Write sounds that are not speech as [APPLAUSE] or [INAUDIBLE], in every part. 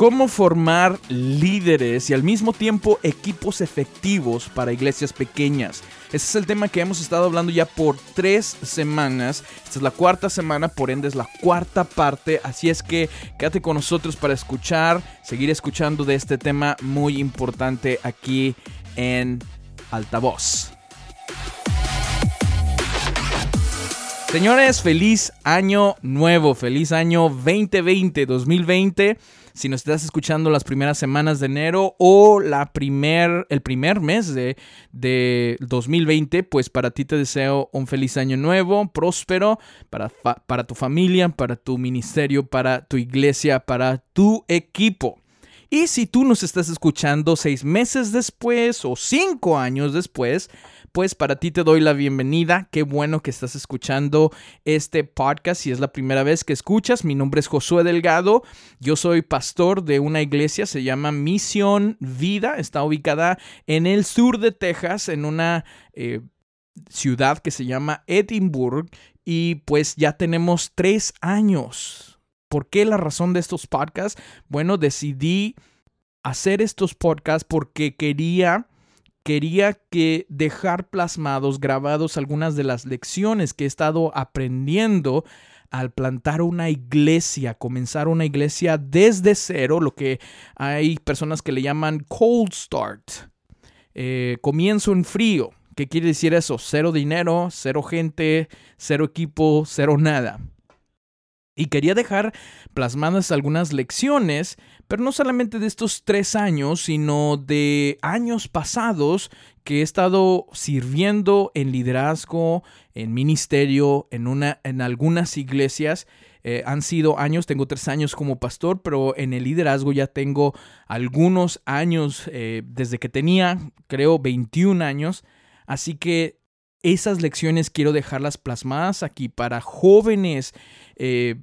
cómo formar líderes y al mismo tiempo equipos efectivos para iglesias pequeñas. Ese es el tema que hemos estado hablando ya por tres semanas. Esta es la cuarta semana, por ende es la cuarta parte. Así es que quédate con nosotros para escuchar, seguir escuchando de este tema muy importante aquí en Altavoz. Señores, feliz año nuevo, feliz año 2020, 2020 si nos estás escuchando las primeras semanas de enero o la primer, el primer mes de, de 2020, pues para ti te deseo un feliz año nuevo, próspero, para, para tu familia, para tu ministerio, para tu iglesia, para tu equipo. Y si tú nos estás escuchando seis meses después o cinco años después, pues para ti te doy la bienvenida. Qué bueno que estás escuchando este podcast. Si es la primera vez que escuchas, mi nombre es Josué Delgado. Yo soy pastor de una iglesia, se llama Misión Vida. Está ubicada en el sur de Texas, en una... Eh, ciudad que se llama Edinburgh y pues ya tenemos tres años. ¿Por qué la razón de estos podcasts? Bueno, decidí hacer estos podcasts porque quería quería que dejar plasmados, grabados algunas de las lecciones que he estado aprendiendo al plantar una iglesia, comenzar una iglesia desde cero, lo que hay personas que le llaman cold start, eh, comienzo en frío. ¿Qué quiere decir eso? Cero dinero, cero gente, cero equipo, cero nada. Y quería dejar plasmadas algunas lecciones, pero no solamente de estos tres años, sino de años pasados que he estado sirviendo en liderazgo, en ministerio, en, una, en algunas iglesias. Eh, han sido años, tengo tres años como pastor, pero en el liderazgo ya tengo algunos años, eh, desde que tenía, creo, 21 años. Así que esas lecciones quiero dejarlas plasmadas aquí para jóvenes eh,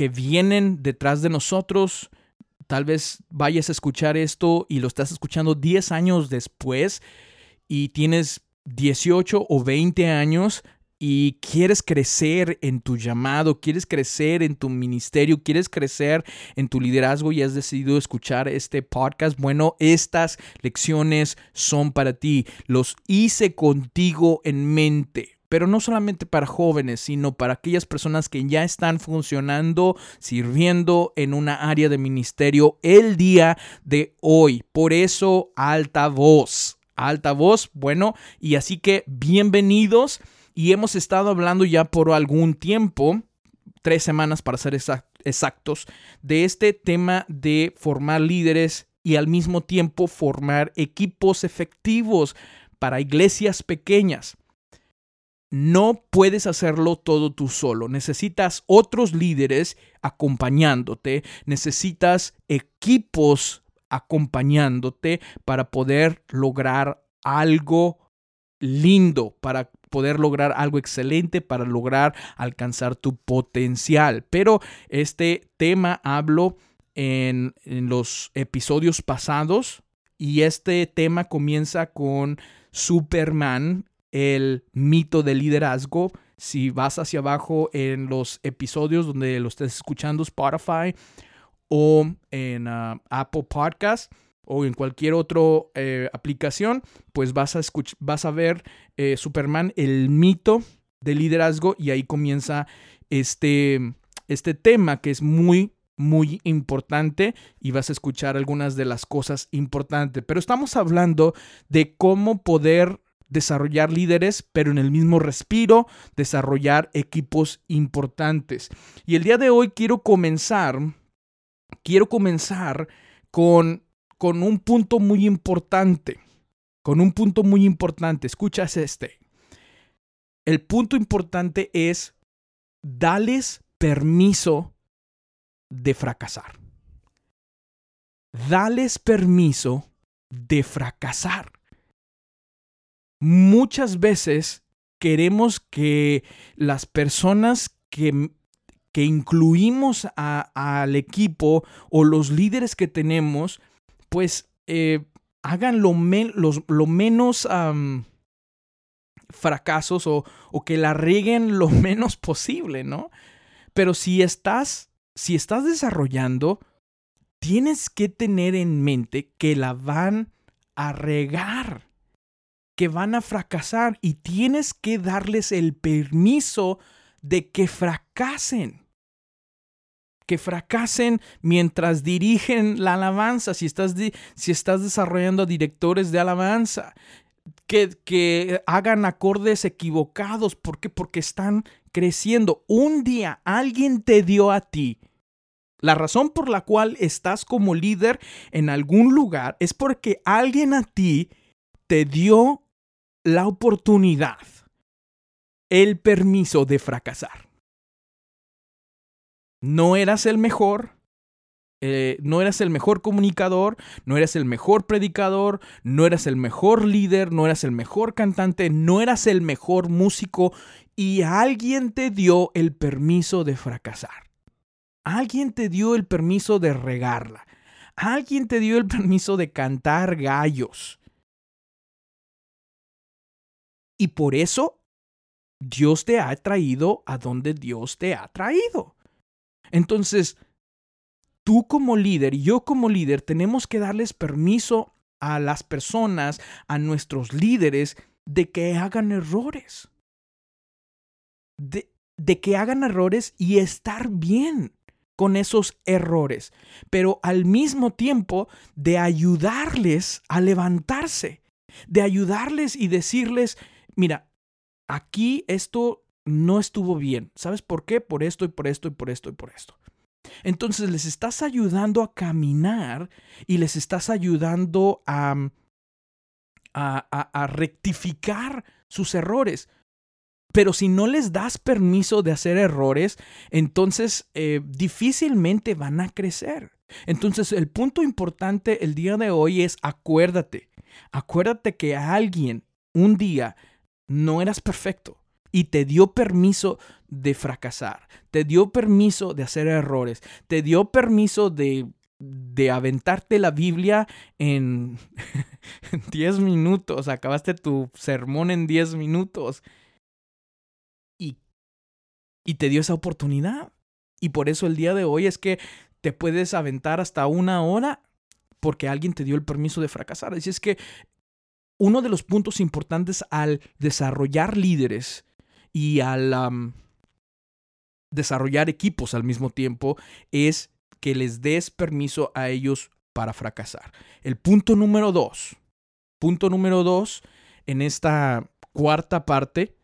que vienen detrás de nosotros. Tal vez vayas a escuchar esto y lo estás escuchando 10 años después y tienes 18 o 20 años y quieres crecer en tu llamado, quieres crecer en tu ministerio, quieres crecer en tu liderazgo y has decidido escuchar este podcast, bueno, estas lecciones son para ti. Los hice contigo en mente pero no solamente para jóvenes, sino para aquellas personas que ya están funcionando, sirviendo en una área de ministerio el día de hoy. Por eso, alta voz, alta voz, bueno, y así que bienvenidos y hemos estado hablando ya por algún tiempo, tres semanas para ser exactos, de este tema de formar líderes y al mismo tiempo formar equipos efectivos para iglesias pequeñas. No puedes hacerlo todo tú solo. Necesitas otros líderes acompañándote. Necesitas equipos acompañándote para poder lograr algo lindo, para poder lograr algo excelente, para lograr alcanzar tu potencial. Pero este tema hablo en, los episodios pasados y este tema comienza con Superman el mito del liderazgo. Si vas hacia abajo en los episodios donde lo estés escuchando, Spotify o en ah, Apple Podcast o en cualquier otra eh, aplicación, pues vas a, vas a ver eh, Superman, el mito del liderazgo y ahí comienza este, este tema que es muy muy importante y vas a escuchar algunas de las cosas importantes. Pero estamos hablando de cómo poder desarrollar líderes, pero en el mismo respiro, desarrollar equipos importantes. Y el día de hoy quiero comenzar, quiero comenzar con, con un punto muy importante, con un punto muy importante. Escuchas este. El punto importante es, dales permiso de fracasar. Dales permiso de fracasar muchas veces queremos que las personas que, que incluimos al equipo o los líderes que tenemos, pues eh, hagan lo, lo menos fracasos o, o, que la rieguen lo [LAUGHS] menos posible, ¿no? Pero si estás, si estás desarrollando, tienes que tener en mente que la van a regar, que van a fracasar y tienes que darles el permiso de que fracasen. Que fracasen mientras dirigen la alabanza, si estás, si estás desarrollando directores de alabanza, que, que, hagan acordes equivocados. ¿Por qué? Porque están creciendo. Un día alguien te dio a ti la razón por la cual estás como líder en algún lugar es porque alguien a ti te dio la oportunidad, el permiso de fracasar. No eras el mejor, eh, no eras el mejor comunicador, no eras el mejor predicador, no eras el mejor líder, no eras el mejor cantante, no eras el mejor músico y alguien te dio el permiso de fracasar. Alguien te dio el permiso de regarla. Alguien te dio el permiso de cantar gallos. Y por eso Dios te ha traído a donde Dios te ha traído. Entonces, tú como líder yo como líder tenemos que darles permiso a las personas, a nuestros líderes, de que hagan errores. De, de que hagan errores y estar bien con esos errores, pero al mismo tiempo de ayudarles a levantarse, de ayudarles y decirles, mira, aquí esto no estuvo bien. ¿Sabes por qué? Por esto y por esto y por esto y por esto. Entonces les estás ayudando a caminar y les estás ayudando a, a, a rectificar sus errores. Pero si no les das permiso de hacer errores, entonces eh, difícilmente van a crecer. Entonces el punto importante el día de hoy es acuérdate, acuérdate que alguien un día no eras perfecto y te dio permiso de fracasar, te dio permiso de hacer errores, te dio permiso de, de aventarte la Biblia en [LAUGHS] 10 minutos, acabaste tu sermón en 10 minutos y te dio esa oportunidad. Y por eso el día de hoy es que te puedes aventar hasta una hora porque alguien te dio el permiso de fracasar. Así es que uno de los puntos importantes al desarrollar líderes y al desarrollar equipos al mismo tiempo es que les des permiso a ellos para fracasar. El punto número dos, punto número dos en esta cuarta parte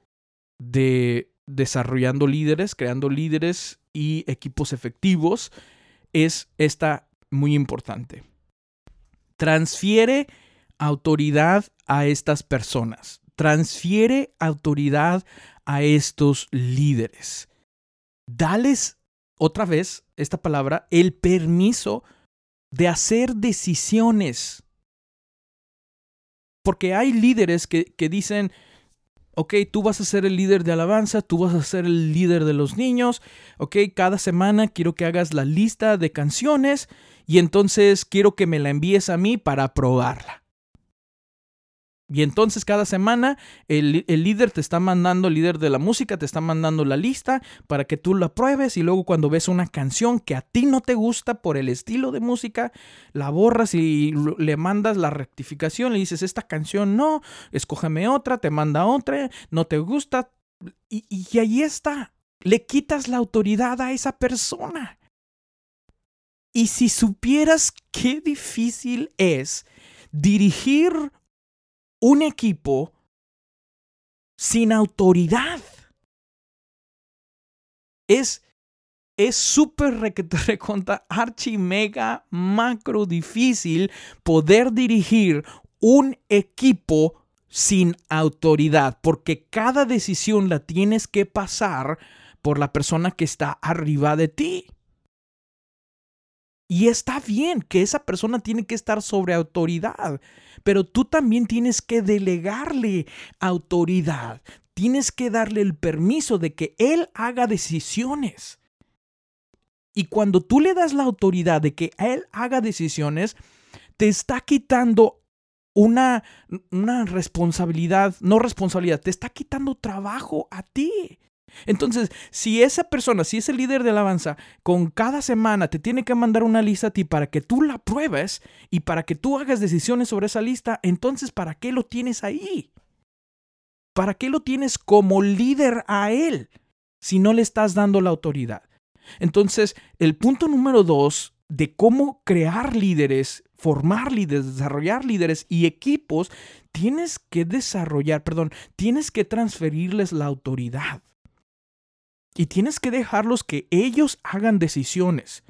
de desarrollando líderes, creando líderes y equipos efectivos, es esta muy importante. Transfiere autoridad a estas personas. Transfiere autoridad a estos líderes. Dales otra vez esta palabra, el permiso de hacer decisiones. Porque hay líderes que, que dicen, ok, tú vas a ser el líder de alabanza, tú vas a ser el líder de los niños, ok, cada semana quiero que hagas la lista de canciones y entonces quiero que me la envíes a mí para probarla. Y entonces cada semana el, líder te está mandando, el líder de la música te está mandando la lista para que tú la pruebes y luego cuando ves una canción que a ti no te gusta por el estilo de música, la borras y le mandas la rectificación, le dices, esta canción no, escógeme otra, te manda otra, no te gusta. Y, y ahí está, le quitas la autoridad a esa persona. Y si supieras qué difícil es dirigir un equipo sin autoridad. Es es súper [LAUGHS] recontra archi mega macro difícil poder dirigir un equipo sin autoridad, porque cada decisión la tienes que pasar por la persona que está arriba de ti. Y está bien que esa persona tiene que estar sobre autoridad, pero tú también tienes que delegarle autoridad. Tienes que darle el permiso de que él haga decisiones. Y cuando tú le das la autoridad de que él haga decisiones, te está quitando una, una responsabilidad, no responsabilidad, te está quitando trabajo a ti. Entonces, si esa persona, si ese líder de alabanza, con cada semana te tiene que mandar una lista a ti para que tú la pruebes y para que tú hagas decisiones sobre esa lista, entonces, ¿para qué lo tienes ahí? ¿Para qué lo tienes como líder a él si no le estás dando la autoridad? Entonces, el punto número dos de cómo crear líderes, formar líderes, desarrollar líderes y equipos, tienes que desarrollar, perdón, tienes que transferirles la autoridad. Y tienes que dejarlos que ellos hagan decisiones.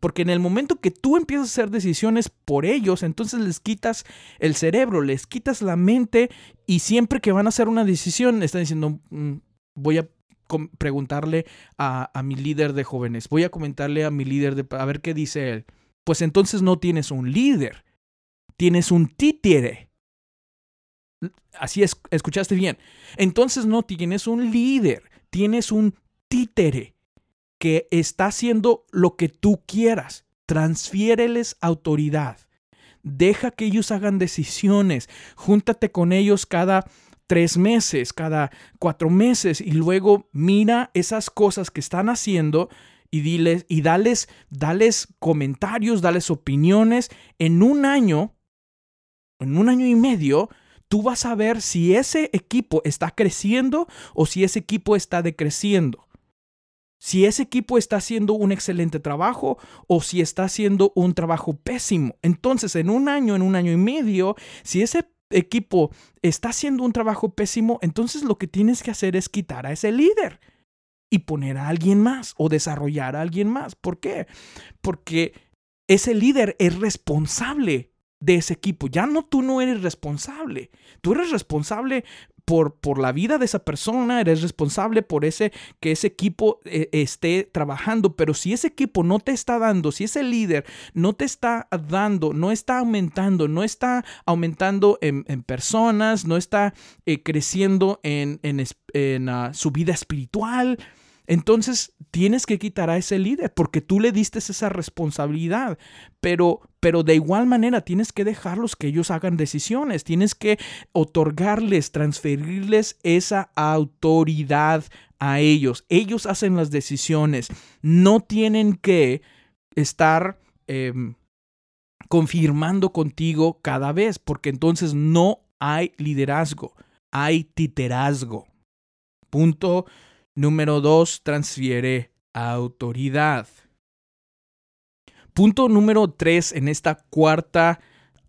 Porque en el momento que tú empiezas a hacer decisiones por ellos, entonces les quitas el cerebro, les quitas la mente y siempre que van a hacer una decisión están diciendo, mm, voy a preguntarle a, a, mi líder de jóvenes, voy a comentarle a mi líder de... a ver qué dice él. Pues entonces no tienes un líder, tienes un títere. Así es, escuchaste bien. Entonces no tienes un líder, tienes un títere que está haciendo lo que tú quieras. Transfiéreles autoridad. Deja que ellos hagan decisiones. Júntate con ellos cada tres meses, cada cuatro meses y luego mira esas cosas que están haciendo y diles y dales, dales comentarios, dales opiniones. En un año, en un año y medio, tú vas a ver si ese equipo está creciendo o si ese equipo está decreciendo si ese equipo está haciendo un excelente trabajo o si está haciendo un trabajo pésimo. Entonces, en un año, en un año y medio, si ese equipo está haciendo un trabajo pésimo, entonces lo que tienes que hacer es quitar a ese líder y poner a alguien más o desarrollar a alguien más. ¿Por qué? Porque ese líder es responsable de ese equipo. Ya no tú no eres responsable. Tú eres responsable por, por, la vida de esa persona, eres responsable por ese que ese equipo eh, esté trabajando, pero si ese equipo no te está dando, si ese líder no te está dando, no está aumentando, no está aumentando en, personas, no está eh, creciendo en, en, ah, su vida espiritual, entonces tienes que quitar a ese líder porque tú le diste esa responsabilidad, pero pero de igual manera tienes que dejarlos que ellos hagan decisiones, tienes que otorgarles, transferirles esa autoridad a ellos. Ellos hacen las decisiones, no tienen que estar em, confirmando contigo cada vez, porque entonces no hay liderazgo, hay titerazgo. Punto Número dos, transfiere autoridad. Punto número tres en esta cuarta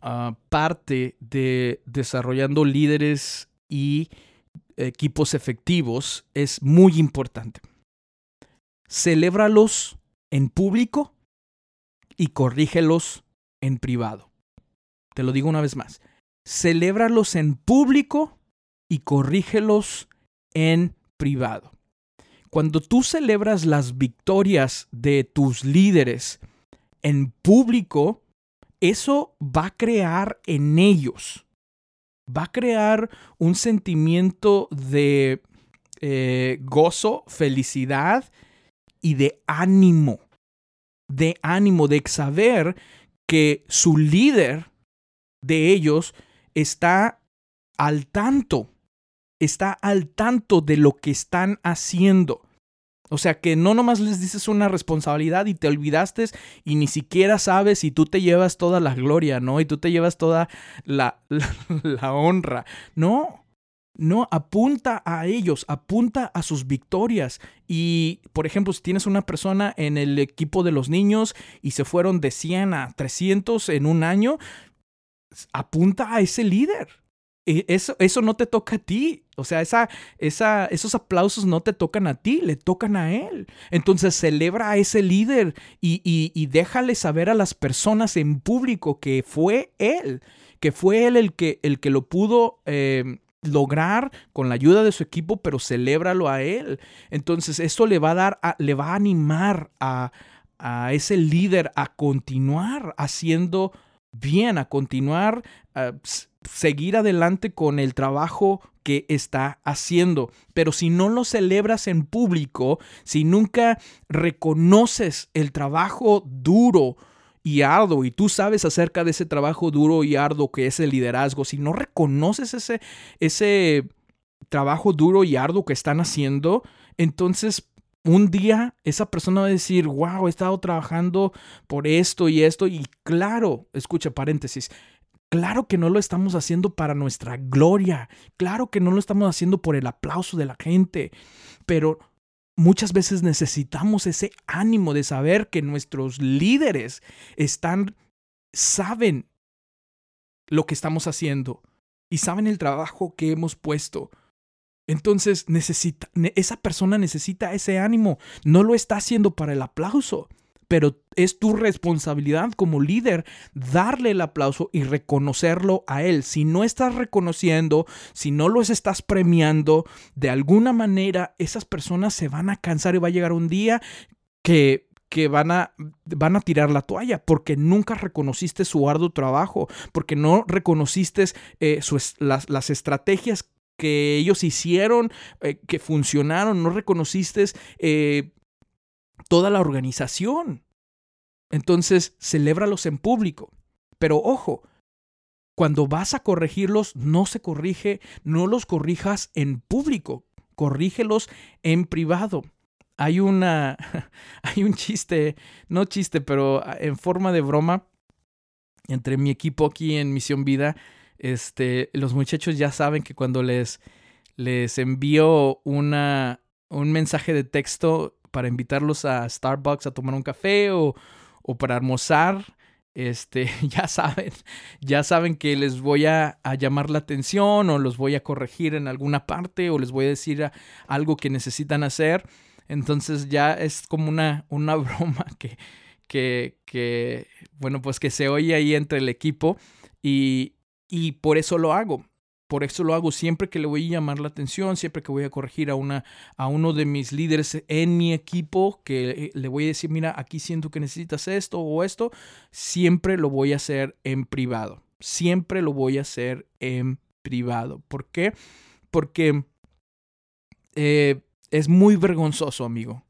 ah, parte de desarrollando líderes y equipos efectivos es muy importante. Celébralos en público y corrígelos en privado. Te lo digo una vez más. Celébralos en público y corrígelos en privado. Cuando tú celebras las victorias de tus líderes en público, eso va a crear en ellos, va a crear un sentimiento de eh, gozo, felicidad y de ánimo, de ánimo, de saber que su líder de ellos está al tanto, está al tanto de lo que están haciendo. O sea que no nomás les dices una responsabilidad y te olvidaste y ni siquiera sabes si tú te llevas toda la gloria, ¿no? Y tú te llevas toda [LAUGHS] la, la, honra. No, no, apunta a ellos, apunta a sus victorias. Y, por ejemplo, si tienes una persona en el equipo de los niños y se fueron de 100 a 300 en un año, apunta a ese líder. E, eso, eso no te toca a ti. O sea, esa, esa, esos aplausos no te tocan a ti, le tocan a él. Entonces celebra a ese líder y, y, déjale saber a las personas en público que fue él, que fue él el que, el que lo pudo em, lograr con la ayuda de su equipo, pero celébralo a él. Entonces esto le va a dar, le va a animar a, a ese líder a continuar haciendo bien, a continuar seguir adelante con el trabajo que está haciendo. Pero si no lo celebras en público, si nunca reconoces el trabajo duro y arduo y tú sabes acerca de ese trabajo duro y arduo que es el liderazgo, si no reconoces ese, ese trabajo duro y arduo que están haciendo, Entonces, un día esa persona va a decir, wow, he estado trabajando por esto y esto. Y claro, escucha paréntesis, Claro que no lo estamos haciendo para nuestra gloria, claro que no lo estamos haciendo por el aplauso de la gente, pero muchas veces necesitamos ese ánimo de saber que nuestros líderes están, saben lo que estamos haciendo y saben el trabajo que hemos puesto. Entonces esa persona necesita ese ánimo, no lo está haciendo para el aplauso, pero es tu responsabilidad como líder darle el aplauso y reconocerlo a él. Si no estás reconociendo, si no los estás premiando, de alguna manera esas personas se van a cansar y va a llegar un día que que van a, van a tirar la toalla porque nunca reconociste su arduo trabajo, porque no reconociste eh, las, estrategias que ellos hicieron, eh, que funcionaron, no reconociste eh, toda la organización. Entonces, celébralos en público. Pero ojo, cuando vas a corregirlos, no se corrige, no los corrijas en público, corrígelos en privado. Hay una, [LAUGHS] hay un chiste, no chiste, pero en forma de broma entre mi equipo aquí en Misión Vida. Este, los muchachos ya saben que cuando les, les envío una, un mensaje de texto para invitarlos a Starbucks a tomar un café o, o para almorzar, este, [LAUGHS] ya saben, ya saben que les voy a, llamar la atención o los voy a corregir en alguna parte o les voy a decir algo que necesitan hacer. Entonces ya es como una, una [LAUGHS] broma que, que, que, bueno, pues que se oye ahí entre el equipo y, y por eso lo hago. Por eso lo hago siempre que le voy a llamar la atención, siempre que voy a corregir a, una, a uno de mis líderes en mi equipo, que eh, le voy a decir, mira, aquí siento que necesitas esto o esto, siempre lo voy a hacer en privado. Siempre lo voy a hacer en privado. ¿Por qué? Porque eh, es muy vergonzoso, amigo.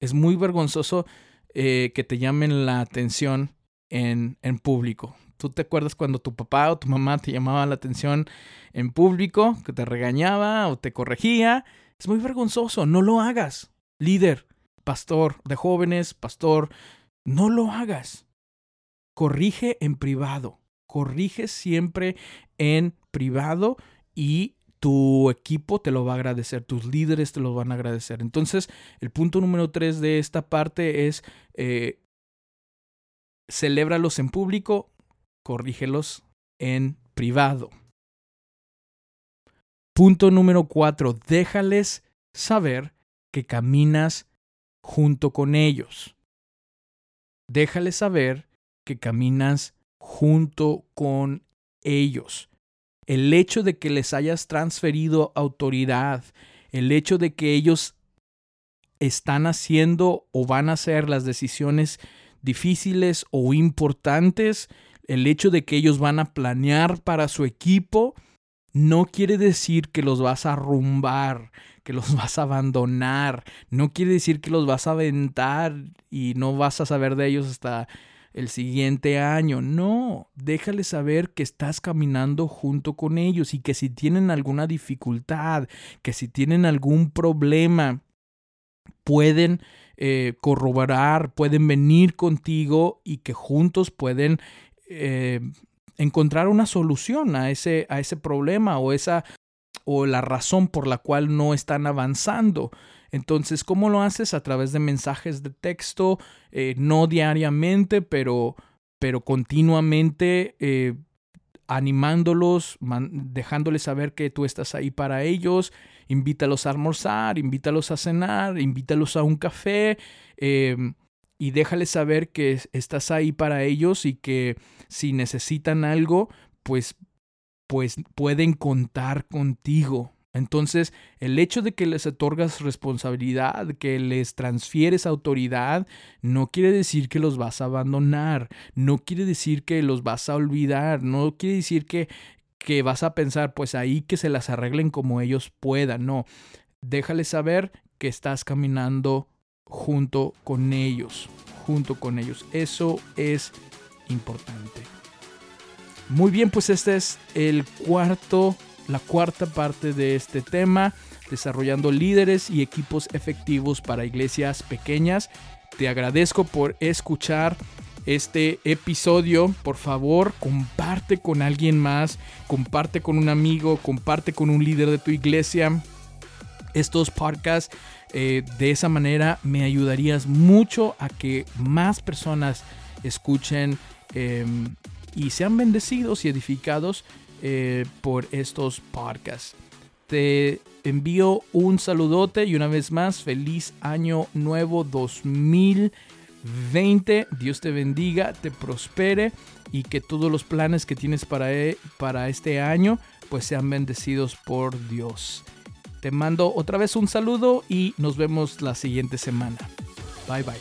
Es muy vergonzoso eh, que te llamen la atención en, en público. ¿Tú te acuerdas cuando tu papá o tu mamá te llamaba la atención en público, que te regañaba o te corregía? Es muy vergonzoso, no lo hagas. Líder, pastor de jóvenes, pastor, no lo hagas. Corrige en privado. Corrige siempre en privado y tu equipo te lo va a agradecer, tus líderes te lo van a agradecer. Entonces, el punto número tres de esta parte es eh, celébralos en público, corrígelos en privado. Punto número cuatro, déjales saber que caminas junto con ellos. Déjales saber que caminas junto con ellos. El hecho de que les hayas transferido autoridad, el hecho de que ellos están haciendo o van a hacer las decisiones difíciles o importantes, el hecho de que ellos van a planear para su equipo no quiere decir que los vas a arrumbar, que los [LAUGHS] vas a abandonar, no quiere decir que los vas a aventar y no vas a saber de ellos hasta el siguiente año. No, déjales saber que estás caminando junto con ellos y que si tienen alguna dificultad, que si tienen algún problema, pueden eh, corroborar, pueden venir contigo y que juntos pueden eh, encontrar una solución a ese, a ese problema o, esa, o la razón por la cual no están avanzando. Entonces, ¿cómo lo haces? A través de mensajes de texto, eh, no diariamente, pero, pero continuamente eh, animándolos, dejándoles saber que tú estás ahí para ellos, invítalos a almorzar, invítalos a cenar, invítalos a un café, y déjales saber que estás ahí para ellos y que si necesitan algo, pues, pues pueden contar contigo. Entonces, el hecho de que les otorgas responsabilidad, que les transfieres autoridad, no quiere decir que los vas a abandonar, no quiere decir que los vas a olvidar, no quiere decir que, que vas a pensar, pues ahí que se las arreglen como ellos puedan, no. Déjales saber que estás caminando junto con ellos, junto con ellos. Eso es importante. Muy bien, pues este es el cuarto la cuarta parte de este tema, desarrollando líderes y equipos efectivos para iglesias pequeñas. Te agradezco por escuchar este episodio. Por favor, comparte con alguien más, comparte con un amigo, comparte con un líder de tu iglesia estos podcasts. Eh, de esa manera me ayudarías mucho a que más personas escuchen em, y sean bendecidos y edificados eh, por estos podcasts. Te envío un saludote y una vez más, feliz año nuevo 2020. Dios te bendiga, te prospere y que todos los planes que tienes para, e, para este año pues sean bendecidos por Dios. Te mando otra vez un saludo y nos vemos la siguiente semana. Bye bye.